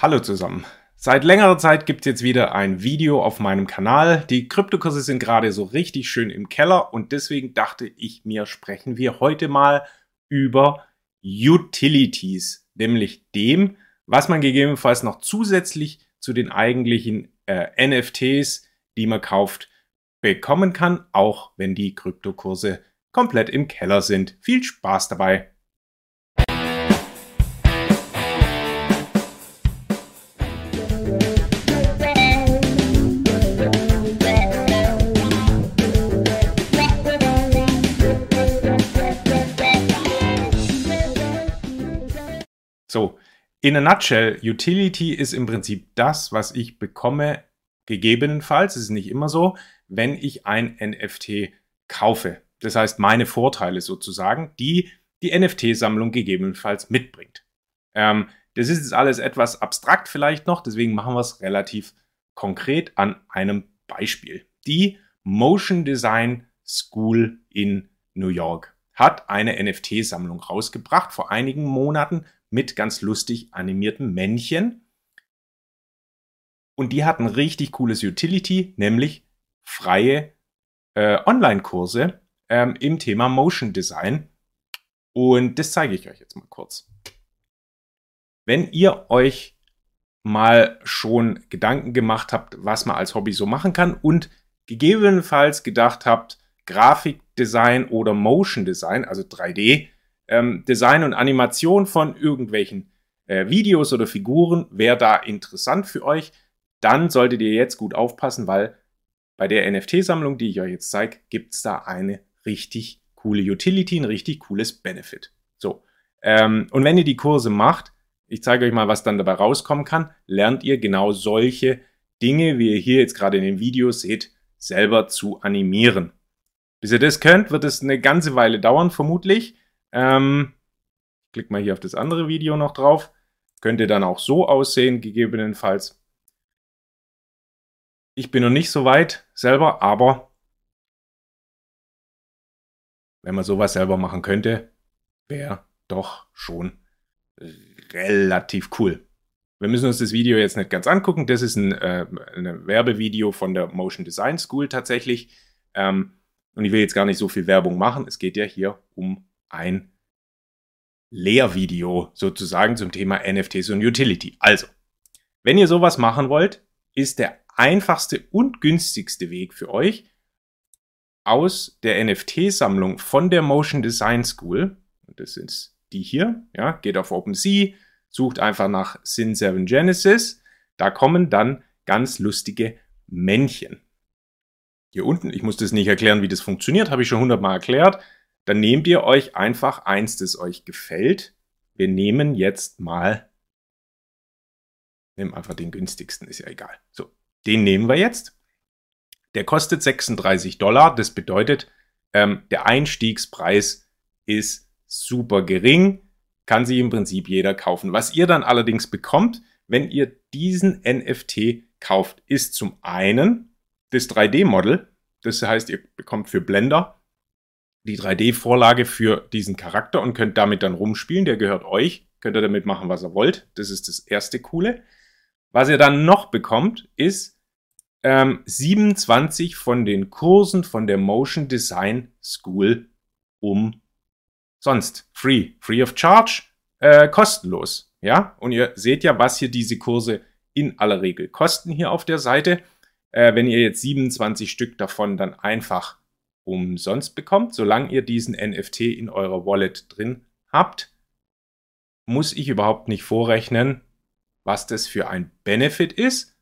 Hallo zusammen. Seit längerer Zeit gibt es jetzt wieder ein Video auf meinem Kanal. Die Kryptokurse sind gerade so richtig schön im Keller und deswegen dachte ich mir, sprechen wir heute mal über Utilities, nämlich dem, was man gegebenenfalls noch zusätzlich zu den eigentlichen äh, NFTs, die man kauft, bekommen kann, auch wenn die Kryptokurse komplett im Keller sind. Viel Spaß dabei! So, in a nutshell, Utility ist im Prinzip das, was ich bekomme, gegebenenfalls, es ist nicht immer so, wenn ich ein NFT kaufe. Das heißt, meine Vorteile sozusagen, die die NFT-Sammlung gegebenenfalls mitbringt. Ähm, das ist jetzt alles etwas abstrakt vielleicht noch, deswegen machen wir es relativ konkret an einem Beispiel. Die Motion Design School in New York hat eine NFT-Sammlung rausgebracht vor einigen Monaten mit ganz lustig animierten Männchen. Und die hatten richtig cooles Utility, nämlich freie äh, Online-Kurse ähm, im Thema Motion Design. Und das zeige ich euch jetzt mal kurz. Wenn ihr euch mal schon Gedanken gemacht habt, was man als Hobby so machen kann und gegebenenfalls gedacht habt, Grafikdesign oder Motion Design, also 3D, ähm, Design und Animation von irgendwelchen äh, Videos oder Figuren wäre da interessant für euch, dann solltet ihr jetzt gut aufpassen, weil bei der NFT-Sammlung, die ich euch jetzt zeige, gibt es da eine richtig coole Utility, ein richtig cooles Benefit. So. Ähm, und wenn ihr die Kurse macht, ich zeige euch mal, was dann dabei rauskommen kann, lernt ihr genau solche Dinge, wie ihr hier jetzt gerade in den Videos seht, selber zu animieren. Bis ihr das könnt, wird es eine ganze Weile dauern, vermutlich. Ähm, klick mal hier auf das andere Video noch drauf. Könnte dann auch so aussehen, gegebenenfalls. Ich bin noch nicht so weit selber, aber wenn man sowas selber machen könnte, wäre doch schon relativ cool. Wir müssen uns das Video jetzt nicht ganz angucken. Das ist ein, äh, ein Werbevideo von der Motion Design School tatsächlich. Ähm, und ich will jetzt gar nicht so viel Werbung machen. Es geht ja hier um ein Lehrvideo sozusagen zum Thema NFTs und Utility. Also, wenn ihr sowas machen wollt, ist der einfachste und günstigste Weg für euch aus der NFT-Sammlung von der Motion Design School, das sind die hier, ja, geht auf OpenSea, sucht einfach nach Sin7 Genesis, da kommen dann ganz lustige Männchen. Hier unten, ich muss das nicht erklären, wie das funktioniert, habe ich schon hundertmal erklärt dann nehmt ihr euch einfach eins, das euch gefällt. Wir nehmen jetzt mal, nehmen einfach den günstigsten, ist ja egal. So, den nehmen wir jetzt. Der kostet 36 Dollar. Das bedeutet, ähm, der Einstiegspreis ist super gering, kann sich im Prinzip jeder kaufen. Was ihr dann allerdings bekommt, wenn ihr diesen NFT kauft, ist zum einen das 3D-Model. Das heißt, ihr bekommt für Blender die 3D-Vorlage für diesen Charakter und könnt damit dann rumspielen. Der gehört euch. Könnt ihr damit machen, was ihr wollt. Das ist das erste Coole. Was ihr dann noch bekommt, ist ähm, 27 von den Kursen von der Motion Design School umsonst. Free. Free of charge. Äh, kostenlos. Ja, und ihr seht ja, was hier diese Kurse in aller Regel kosten hier auf der Seite. Äh, wenn ihr jetzt 27 Stück davon dann einfach umsonst bekommt, solange ihr diesen NFT in eurer Wallet drin habt, muss ich überhaupt nicht vorrechnen, was das für ein Benefit ist,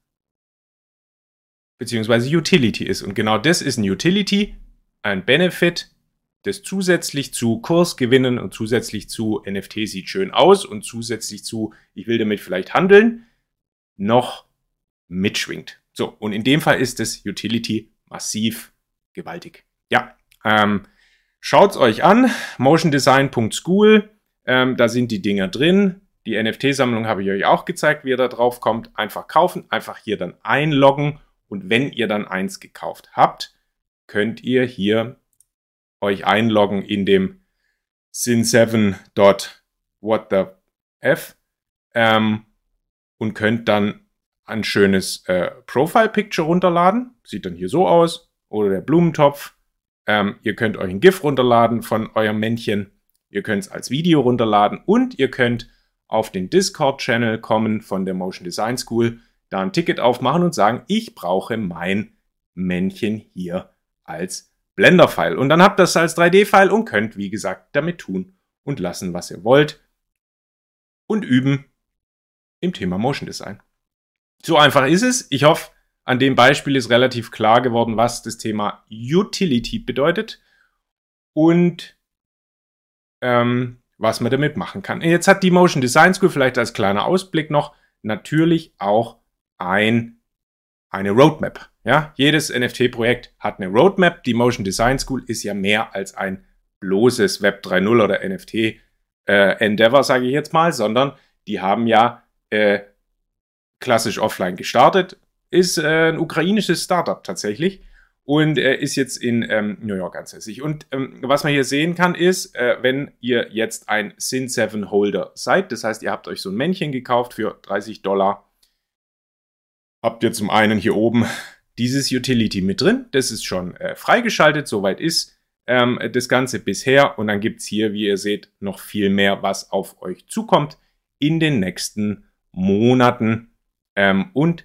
beziehungsweise Utility ist. Und genau das ist ein Utility, ein Benefit, das zusätzlich zu Kursgewinnen und zusätzlich zu NFT sieht schön aus und zusätzlich zu, ich will damit vielleicht handeln, noch mitschwingt. So, und in dem Fall ist das Utility massiv gewaltig. Ja, ähm, schaut's euch an. motiondesign.school. Ähm, da sind die Dinger drin. Die NFT-Sammlung habe ich euch auch gezeigt, wie ihr da drauf kommt. Einfach kaufen, einfach hier dann einloggen. Und wenn ihr dann eins gekauft habt, könnt ihr hier euch einloggen in dem sin7.what the f. Ähm, und könnt dann ein schönes äh, Profile-Picture runterladen. Sieht dann hier so aus. Oder der Blumentopf. Ähm, ihr könnt euch ein GIF runterladen von eurem Männchen. Ihr könnt es als Video runterladen und ihr könnt auf den Discord-Channel kommen von der Motion Design School, da ein Ticket aufmachen und sagen, ich brauche mein Männchen hier als Blender-File. Und dann habt ihr das als 3D-File und könnt, wie gesagt, damit tun und lassen, was ihr wollt. Und üben im Thema Motion Design. So einfach ist es. Ich hoffe, an dem Beispiel ist relativ klar geworden, was das Thema Utility bedeutet und ähm, was man damit machen kann. Jetzt hat die Motion Design School vielleicht als kleiner Ausblick noch natürlich auch ein, eine Roadmap. Ja, jedes NFT-Projekt hat eine Roadmap. Die Motion Design School ist ja mehr als ein bloßes Web 3.0 oder NFT äh, Endeavor, sage ich jetzt mal, sondern die haben ja äh, klassisch offline gestartet, ist äh, ein ukrainisches Startup tatsächlich und er ist jetzt in ähm, New York ansässig. Und ähm, was man hier sehen kann, ist, äh, wenn ihr jetzt ein Sin 7 Holder seid, das heißt, ihr habt euch so ein Männchen gekauft für 30 Dollar, habt ihr zum einen hier oben dieses Utility mit drin, das ist schon äh, freigeschaltet, soweit ist ähm, das Ganze bisher. Und dann gibt es hier, wie ihr seht, noch viel mehr, was auf euch zukommt in den nächsten Monaten ähm, und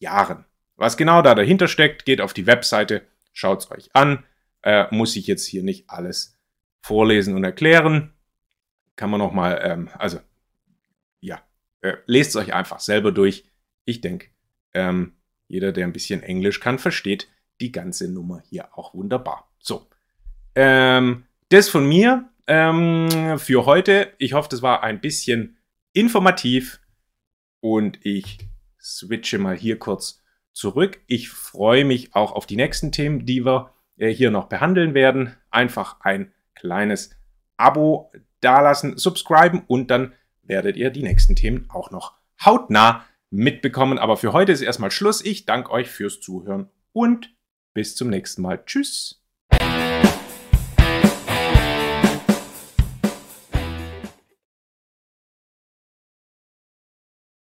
Jahren. Was genau da dahinter steckt, geht auf die Webseite, schaut es euch an. Äh, muss ich jetzt hier nicht alles vorlesen und erklären. Kann man nochmal, ähm, also ja, äh, lest es euch einfach selber durch. Ich denke, ähm, jeder, der ein bisschen Englisch kann, versteht die ganze Nummer hier auch wunderbar. So, ähm, das von mir ähm, für heute. Ich hoffe, das war ein bisschen informativ und ich switche mal hier kurz zurück. Ich freue mich auch auf die nächsten Themen, die wir äh, hier noch behandeln werden. Einfach ein kleines Abo dalassen, subscriben und dann werdet ihr die nächsten Themen auch noch hautnah mitbekommen. Aber für heute ist erstmal Schluss. Ich danke euch fürs Zuhören und bis zum nächsten Mal. Tschüss.